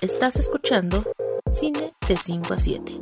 Estás escuchando Cine de 5 a 7.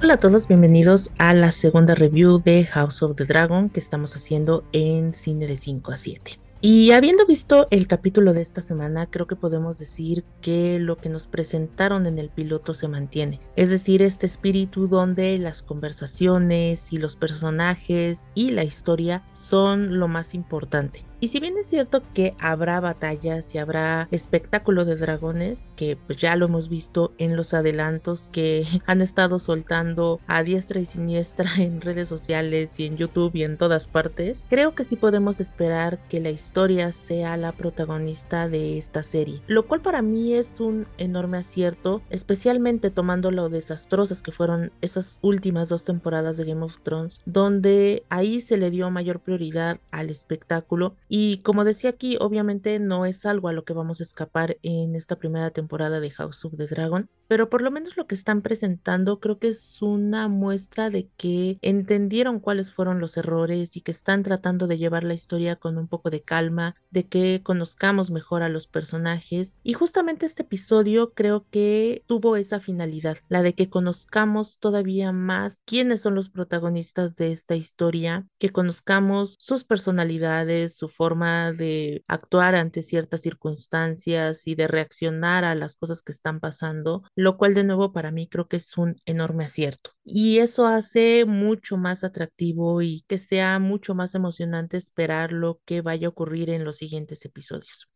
Hola a todos, bienvenidos a la segunda review de House of the Dragon que estamos haciendo en Cine de 5 a 7. Y habiendo visto el capítulo de esta semana, creo que podemos decir que lo que nos presentaron en el piloto se mantiene. Es decir, este espíritu donde las conversaciones y los personajes y la historia son lo más importante. Y si bien es cierto que habrá batallas y habrá espectáculo de dragones, que pues ya lo hemos visto en los adelantos que han estado soltando a diestra y siniestra en redes sociales y en YouTube y en todas partes, creo que sí podemos esperar que la historia sea la protagonista de esta serie, lo cual para mí es un enorme acierto, especialmente tomando lo desastrosas que fueron esas últimas dos temporadas de Game of Thrones, donde ahí se le dio mayor prioridad al espectáculo y como decía aquí, obviamente no es algo a lo que vamos a escapar en esta primera temporada de House of the Dragon, pero por lo menos lo que están presentando creo que es una muestra de que entendieron cuáles fueron los errores y que están tratando de llevar la historia con un poco de calma, de que conozcamos mejor a los personajes. Y justamente este episodio creo que tuvo esa finalidad, la de que conozcamos todavía más quiénes son los protagonistas de esta historia, que conozcamos sus personalidades, su forma de actuar ante ciertas circunstancias y de reaccionar a las cosas que están pasando, lo cual de nuevo para mí creo que es un enorme acierto. Y eso hace mucho más atractivo y que sea mucho más emocionante esperar lo que vaya a ocurrir en los siguientes episodios.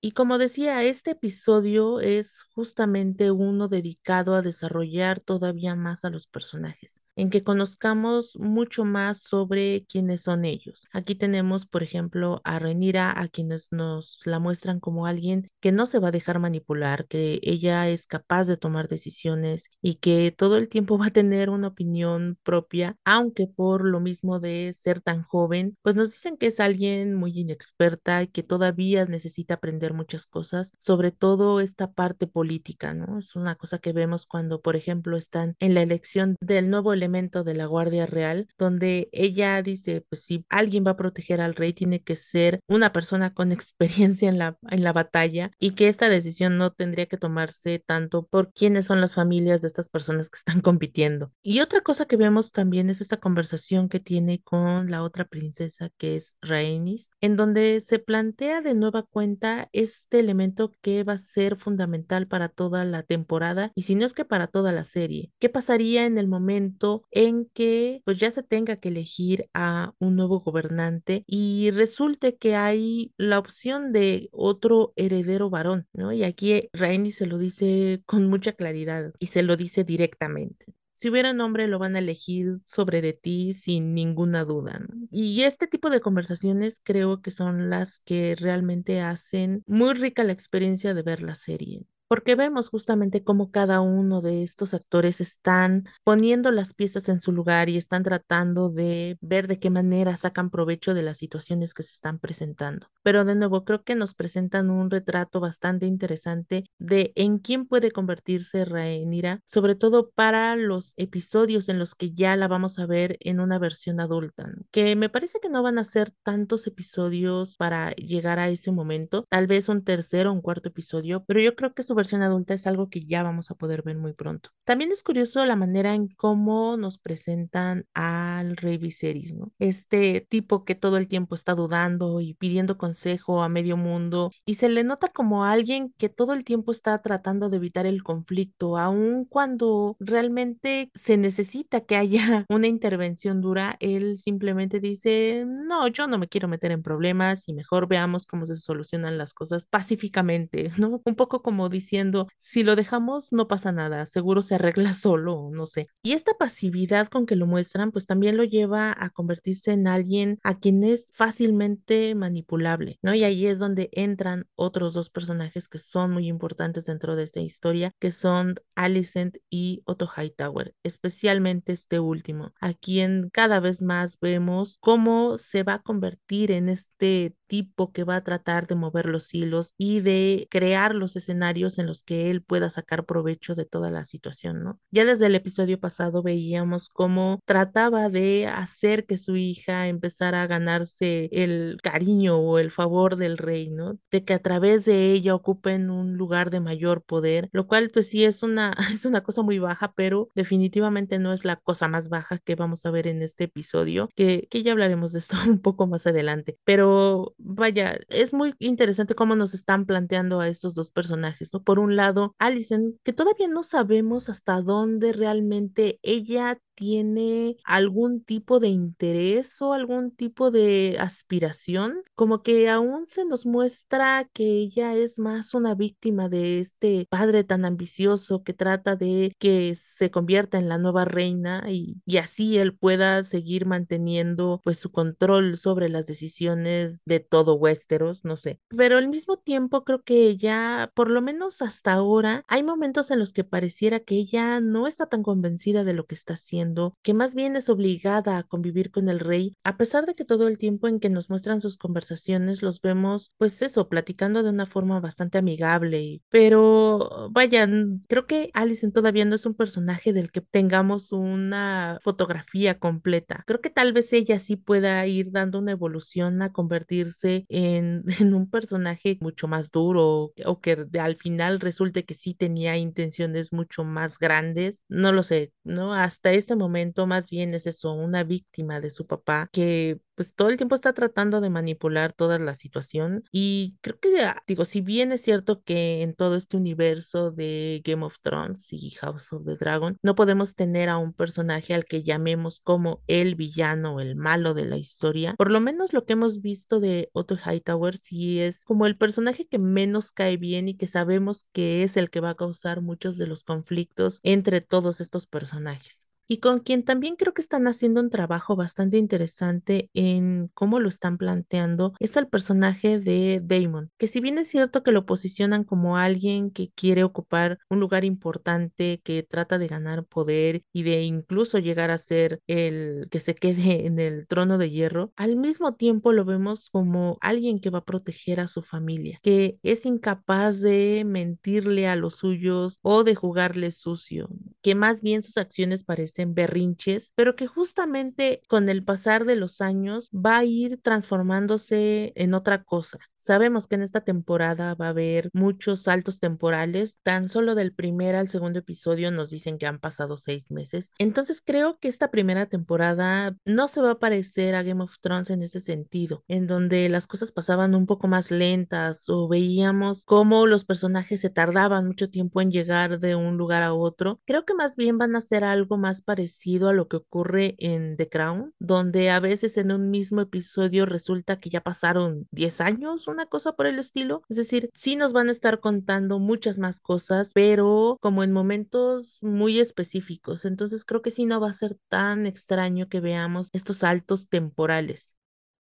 Y como decía, este episodio es justamente uno dedicado a desarrollar todavía más a los personajes en que conozcamos mucho más sobre quiénes son ellos. Aquí tenemos, por ejemplo, a Renira, a quienes nos la muestran como alguien que no se va a dejar manipular, que ella es capaz de tomar decisiones y que todo el tiempo va a tener una opinión propia, aunque por lo mismo de ser tan joven, pues nos dicen que es alguien muy inexperta y que todavía necesita aprender muchas cosas, sobre todo esta parte política, ¿no? Es una cosa que vemos cuando, por ejemplo, están en la elección del nuevo elemento de la Guardia Real, donde ella dice, pues si alguien va a proteger al rey, tiene que ser una persona con experiencia en la, en la batalla y que esta decisión no tendría que tomarse tanto por quiénes son las familias de estas personas que están compitiendo. Y otra cosa que vemos también es esta conversación que tiene con la otra princesa que es Rhaenys, en donde se plantea de nueva cuenta este elemento que va a ser fundamental para toda la temporada y si no es que para toda la serie. ¿Qué pasaría en el momento en que pues ya se tenga que elegir a un nuevo gobernante y resulte que hay la opción de otro heredero varón, ¿no? Y aquí Rainy se lo dice con mucha claridad y se lo dice directamente si hubiera un hombre lo van a elegir sobre de ti sin ninguna duda. Y este tipo de conversaciones creo que son las que realmente hacen muy rica la experiencia de ver la serie porque vemos justamente cómo cada uno de estos actores están poniendo las piezas en su lugar y están tratando de ver de qué manera sacan provecho de las situaciones que se están presentando. Pero de nuevo, creo que nos presentan un retrato bastante interesante de en quién puede convertirse Rhaenyra, sobre todo para los episodios en los que ya la vamos a ver en una versión adulta, que me parece que no van a ser tantos episodios para llegar a ese momento, tal vez un tercero o un cuarto episodio, pero yo creo que su versión adulta es algo que ya vamos a poder ver muy pronto. También es curioso la manera en cómo nos presentan al rey Viserys, ¿no? Este tipo que todo el tiempo está dudando y pidiendo consejo a medio mundo y se le nota como alguien que todo el tiempo está tratando de evitar el conflicto, aun cuando realmente se necesita que haya una intervención dura, él simplemente dice, no, yo no me quiero meter en problemas y mejor veamos cómo se solucionan las cosas pacíficamente, ¿no? Un poco como dice diciendo, si lo dejamos no pasa nada, seguro se arregla solo, no sé. Y esta pasividad con que lo muestran, pues también lo lleva a convertirse en alguien a quien es fácilmente manipulable, ¿no? Y ahí es donde entran otros dos personajes que son muy importantes dentro de esta historia, que son Alicent y Otto Hightower, especialmente este último, a quien cada vez más vemos cómo se va a convertir en este tipo que va a tratar de mover los hilos y de crear los escenarios en los que él pueda sacar provecho de toda la situación, ¿no? Ya desde el episodio pasado veíamos cómo trataba de hacer que su hija empezara a ganarse el cariño o el favor del rey, ¿no? De que a través de ella ocupen un lugar de mayor poder, lo cual pues sí es una, es una cosa muy baja, pero definitivamente no es la cosa más baja que vamos a ver en este episodio, que, que ya hablaremos de esto un poco más adelante. Pero vaya, es muy interesante cómo nos están planteando a estos dos personajes, ¿no? Por un lado, Alison, que todavía no sabemos hasta dónde realmente ella tiene algún tipo de interés o algún tipo de aspiración, como que aún se nos muestra que ella es más una víctima de este padre tan ambicioso que trata de que se convierta en la nueva reina y, así él pueda seguir manteniendo pues su control sobre las decisiones de todo Westeros, no sé. Pero al mismo tiempo creo que ella, por lo menos hasta ahora, hay momentos en los que pareciera que ella no está tan convencida de lo que está haciendo que más bien es obligada a convivir con el rey, a pesar de que todo el tiempo en que nos muestran sus conversaciones los vemos, pues eso, platicando de una forma bastante amigable. Pero vaya, creo que Alison todavía no es un personaje del que tengamos una fotografía completa. Creo que tal vez ella sí pueda ir dando una evolución a convertirse en, en un personaje mucho más duro o que al final resulte que sí tenía intenciones mucho más grandes. No lo sé, ¿no? Hasta este momento más bien es eso, una víctima de su papá que pues todo el tiempo está tratando de manipular toda la situación. Y creo que, ah, digo, si bien es cierto que en todo este universo de Game of Thrones y House of the Dragon no podemos tener a un personaje al que llamemos como el villano o el malo de la historia, por lo menos lo que hemos visto de Otto Hightower sí es como el personaje que menos cae bien y que sabemos que es el que va a causar muchos de los conflictos entre todos estos personajes y con quien también creo que están haciendo un trabajo bastante interesante en cómo lo están planteando es el personaje de Damon, que si bien es cierto que lo posicionan como alguien que quiere ocupar un lugar importante, que trata de ganar poder y de incluso llegar a ser el que se quede en el trono de hierro, al mismo tiempo lo vemos como alguien que va a proteger a su familia, que es incapaz de mentirle a los suyos o de jugarle sucio, que más bien sus acciones parecen en berrinches, pero que justamente con el pasar de los años va a ir transformándose en otra cosa. Sabemos que en esta temporada va a haber muchos saltos temporales, tan solo del primer al segundo episodio nos dicen que han pasado seis meses. Entonces creo que esta primera temporada no se va a parecer a Game of Thrones en ese sentido, en donde las cosas pasaban un poco más lentas o veíamos cómo los personajes se tardaban mucho tiempo en llegar de un lugar a otro. Creo que más bien van a ser algo más parecido a lo que ocurre en The Crown, donde a veces en un mismo episodio resulta que ya pasaron 10 años una cosa por el estilo. Es decir, sí nos van a estar contando muchas más cosas, pero como en momentos muy específicos. Entonces creo que sí no va a ser tan extraño que veamos estos saltos temporales.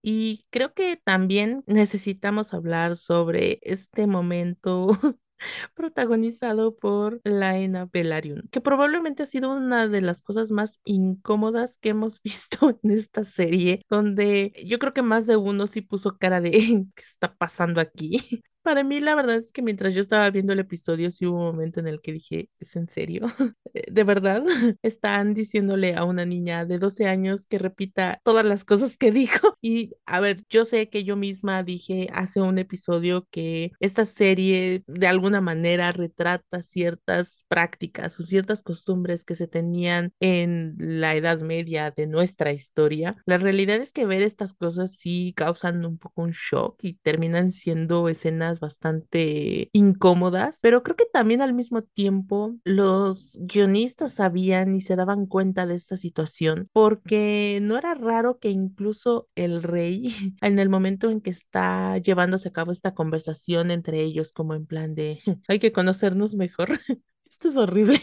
Y creo que también necesitamos hablar sobre este momento protagonizado por Laena Velaryon, que probablemente ha sido una de las cosas más incómodas que hemos visto en esta serie, donde yo creo que más de uno sí puso cara de ¿qué está pasando aquí? Para mí la verdad es que mientras yo estaba viendo el episodio sí hubo un momento en el que dije, ¿es en serio? ¿De verdad? Están diciéndole a una niña de 12 años que repita todas las cosas que dijo. Y a ver, yo sé que yo misma dije hace un episodio que esta serie de alguna manera retrata ciertas prácticas o ciertas costumbres que se tenían en la Edad Media de nuestra historia. La realidad es que ver estas cosas sí causan un poco un shock y terminan siendo escenas bastante incómodas, pero creo que también al mismo tiempo los guionistas sabían y se daban cuenta de esta situación porque no era raro que incluso el rey en el momento en que está llevándose a cabo esta conversación entre ellos como en plan de hay que conocernos mejor. Esto es horrible.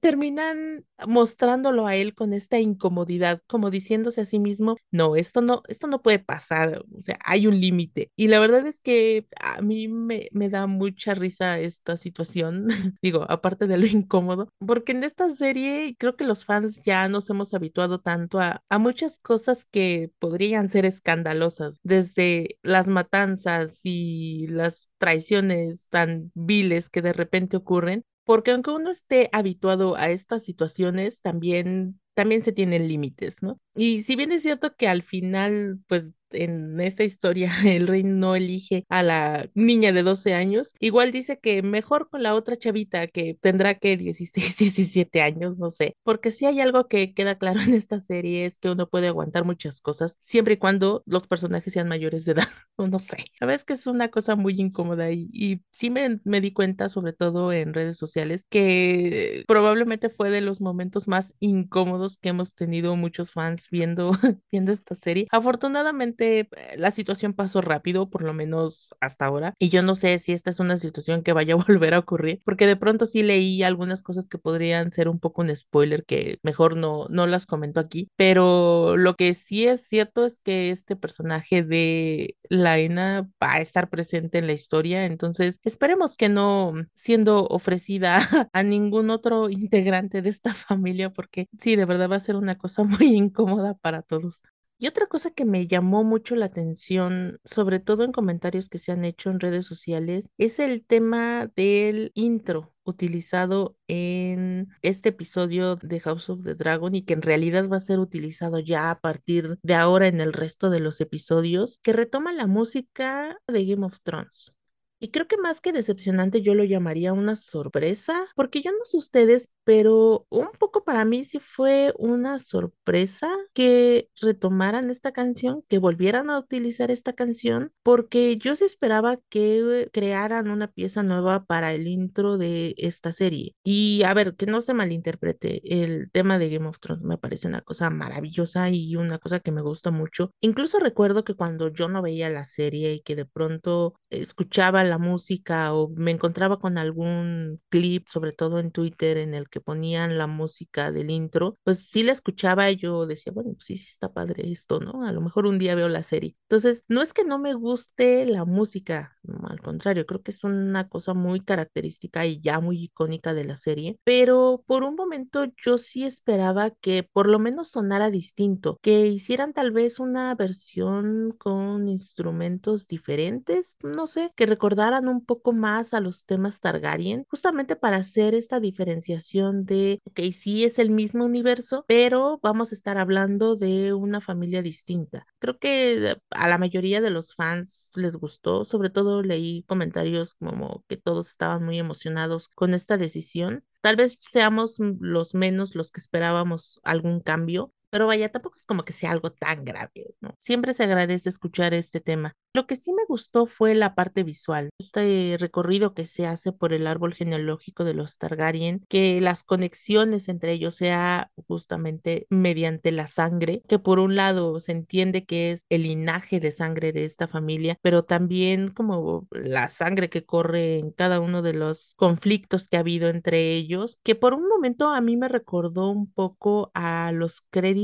Terminan mostrándolo a él con esta incomodidad, como diciéndose a sí mismo, no, esto no, esto no puede pasar, o sea, hay un límite. Y la verdad es que a mí me, me da mucha risa esta situación, digo, aparte de lo incómodo, porque en esta serie creo que los fans ya nos hemos habituado tanto a, a muchas cosas que podrían ser escandalosas, desde las matanzas y las traiciones tan viles que de repente ocurren, porque aunque uno esté habituado a estas situaciones, también, también se tienen límites, ¿no? Y si bien es cierto que al final, pues en esta historia el rey no elige a la niña de 12 años, igual dice que mejor con la otra chavita que tendrá que 16, 17 años, no sé, porque si hay algo que queda claro en esta serie es que uno puede aguantar muchas cosas siempre y cuando los personajes sean mayores de edad, o no sé, la verdad es que es una cosa muy incómoda y, sí me, di cuenta, sobre todo en redes sociales, que probablemente fue de los momentos más incómodos que hemos tenido muchos fans viendo esta serie. Afortunadamente, eh, la situación pasó rápido, por lo menos hasta ahora, y yo no sé si esta es una situación que vaya a volver a ocurrir, porque de pronto sí leí algunas cosas que podrían ser un poco un spoiler, que mejor no, no las comento aquí, pero lo que sí es cierto es que este personaje de Laena va a estar presente en la historia, entonces esperemos que no siendo ofrecida a ningún otro integrante de esta familia, porque sí, de verdad va a ser una cosa muy incómoda para todos. Y otra cosa que me llamó mucho la atención, sobre todo en comentarios que se han hecho en redes sociales, es el tema del intro utilizado en este episodio de House of the Dragon y que en realidad va a ser utilizado ya a partir de ahora en el resto de los episodios, que retoma la música de Game of Thrones. Y creo que más que decepcionante yo lo llamaría una sorpresa, porque yo no sé ustedes, pero un poco para mí sí fue una sorpresa que retomaran esta canción, que volvieran a utilizar esta canción, porque yo sí esperaba que crearan una pieza nueva para el intro de esta serie. Y a ver, que no se malinterprete, el tema de Game of Thrones me parece una cosa maravillosa y una cosa que me gusta mucho. Incluso recuerdo que cuando yo no veía la serie y que de pronto escuchaba la música o me encontraba con algún clip, sobre todo en Twitter, en el que ponían la música del intro, pues sí la escuchaba y yo decía, pues sí, sí está padre esto, ¿no? A lo mejor un día veo la serie. Entonces, no es que no me guste la música, al contrario, creo que es una cosa muy característica y ya muy icónica de la serie, pero por un momento yo sí esperaba que por lo menos sonara distinto, que hicieran tal vez una versión con instrumentos diferentes, no sé, que recordaran un poco más a los temas Targaryen, justamente para hacer esta diferenciación de, ok, sí es el mismo universo, pero vamos a estar hablando de una familia distinta. Creo que a la mayoría de los fans les gustó, sobre todo leí comentarios como que todos estaban muy emocionados con esta decisión. Tal vez seamos los menos los que esperábamos algún cambio, pero vaya, tampoco es como que sea algo tan grave, ¿no? Siempre se agradece escuchar este tema. Lo que sí me gustó fue la parte visual, este recorrido que se hace por el árbol genealógico de los Targaryen, que las conexiones entre ellos sea justamente mediante la sangre, que por un lado se entiende que es el linaje de sangre de esta familia, pero también como la sangre que corre en cada uno de los conflictos que ha habido entre ellos, que por un momento a mí me recordó un poco a los créditos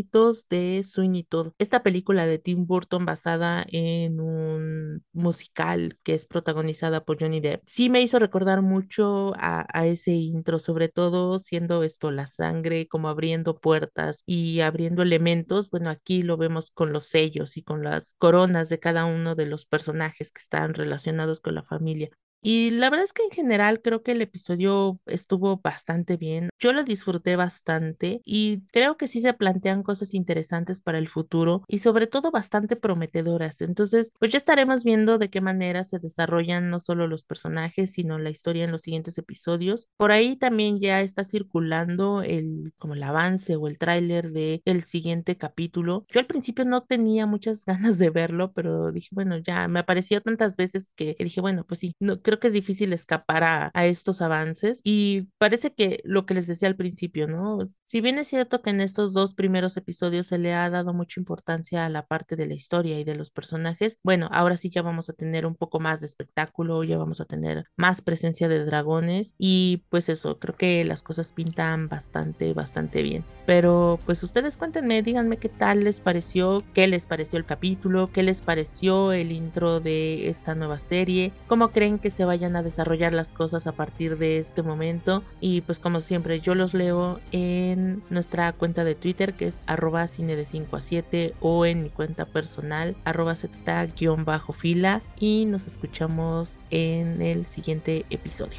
de Sweeney Todd, esta película de Tim Burton basada en un musical que es protagonizada por Johnny Depp. Sí me hizo recordar mucho a, a ese intro, sobre todo siendo esto la sangre, como abriendo puertas y abriendo elementos. Bueno, aquí lo vemos con los sellos y con las coronas de cada uno de los personajes que están relacionados con la familia. Y la verdad es que en general creo que el episodio estuvo bastante bien. Yo lo disfruté bastante y creo que sí se plantean cosas interesantes para el futuro y sobre todo bastante prometedoras. Entonces, pues ya estaremos viendo de qué manera se desarrollan no solo los personajes, sino la historia en los siguientes episodios. Por ahí también ya está circulando el como el avance o el tráiler de el siguiente capítulo. Yo al principio no tenía muchas ganas de verlo, pero dije, bueno, ya me apareció tantas veces que dije, bueno, pues sí, no creo creo que es difícil escapar a, a estos avances y parece que lo que les decía al principio, ¿no? Si bien es cierto que en estos dos primeros episodios se le ha dado mucha importancia a la parte de la historia y de los personajes, bueno, ahora sí ya vamos a tener un poco más de espectáculo, ya vamos a tener más presencia de dragones y pues eso, creo que las cosas pintan bastante, bastante bien. Pero pues ustedes cuéntenme, díganme qué tal les pareció, qué les pareció el capítulo, qué les pareció el intro de esta nueva serie, cómo creen que se vayan a desarrollar las cosas a partir de este momento y pues como siempre yo los leo en nuestra cuenta de Twitter que es arroba cine de 5 a 7 o en mi cuenta personal arroba sexta-fila y nos escuchamos en el siguiente episodio.